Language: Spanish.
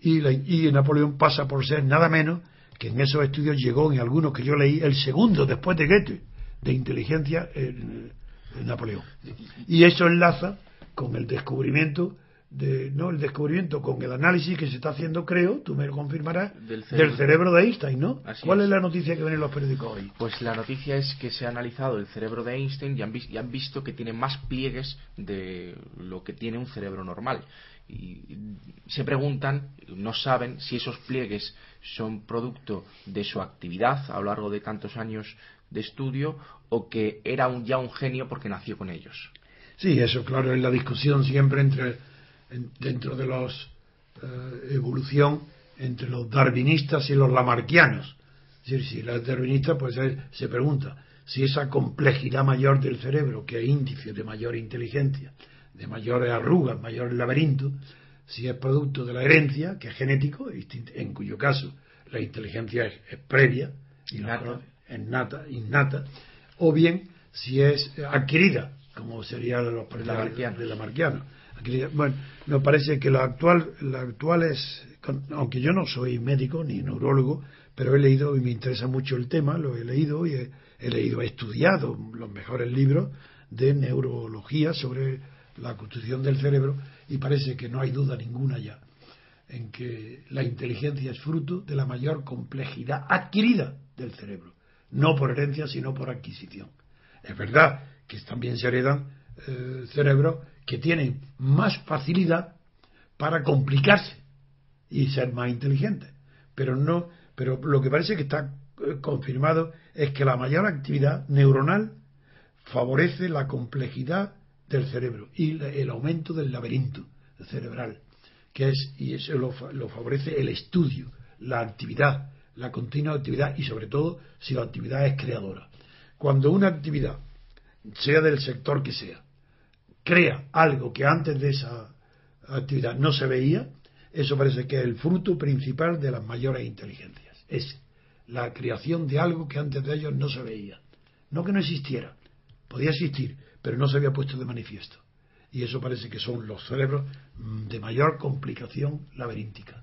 y, Napoleón pasa por ser nada menos que en esos estudios llegó, en algunos que yo leí, el segundo después de Goethe de inteligencia en, Napoleón. Y eso enlaza con el descubrimiento de, no el descubrimiento con el análisis que se está haciendo creo tú me lo confirmarás del cerebro, de Einstein no cuál es. la noticia que ven en los periódicos hoy pues la noticia es que se ha analizado el cerebro de Einstein y han, y han visto que tiene más pliegues de lo que tiene un cerebro normal y se preguntan, no saben si esos pliegues son producto de su actividad a lo largo de tantos años de estudio o que era un, ya un genio porque nació con ellos. Sí, eso claro es la discusión siempre entre dentro de los eh, evolución entre los darwinistas y los lamarquianos. Es decir, si los darwinistas pues se pregunta si esa complejidad mayor del cerebro que es índice de mayor inteligencia de mayores arrugas, mayores laberintos, si es producto de la herencia, que es genético, en cuyo caso la inteligencia es, previa, innata. innata, innata, o bien si es adquirida, como sería de los de la marquiana. Bueno, nos parece que lo actual, lo actual es, aunque yo no soy médico ni neurólogo, pero he leído y me interesa mucho el tema, lo he leído y he, he leído, he estudiado los mejores libros de neurología sobre la constitución del cerebro y parece que no hay duda ninguna ya en que la inteligencia es fruto de la mayor complejidad adquirida del cerebro, no por herencia sino por adquisición. Es verdad que también se heredan eh, cerebros que tienen más facilidad para complicarse y ser más inteligentes, pero no, pero lo que parece que está eh, confirmado es que la mayor actividad neuronal favorece la complejidad del cerebro y el aumento del laberinto cerebral, que es, y eso lo, favorece el estudio, la actividad, la continua actividad y sobre todo si la actividad es creadora. Cuando una actividad, sea del sector que sea, crea algo que antes de esa actividad no se veía, eso parece que es el fruto principal de las mayores inteligencias. Es la creación de algo que antes de ellos no se veía. No que no existiera, podía existir, pero no se había puesto de manifiesto. Y eso parece que son los cerebros mm, de mayor complicación laberíntica.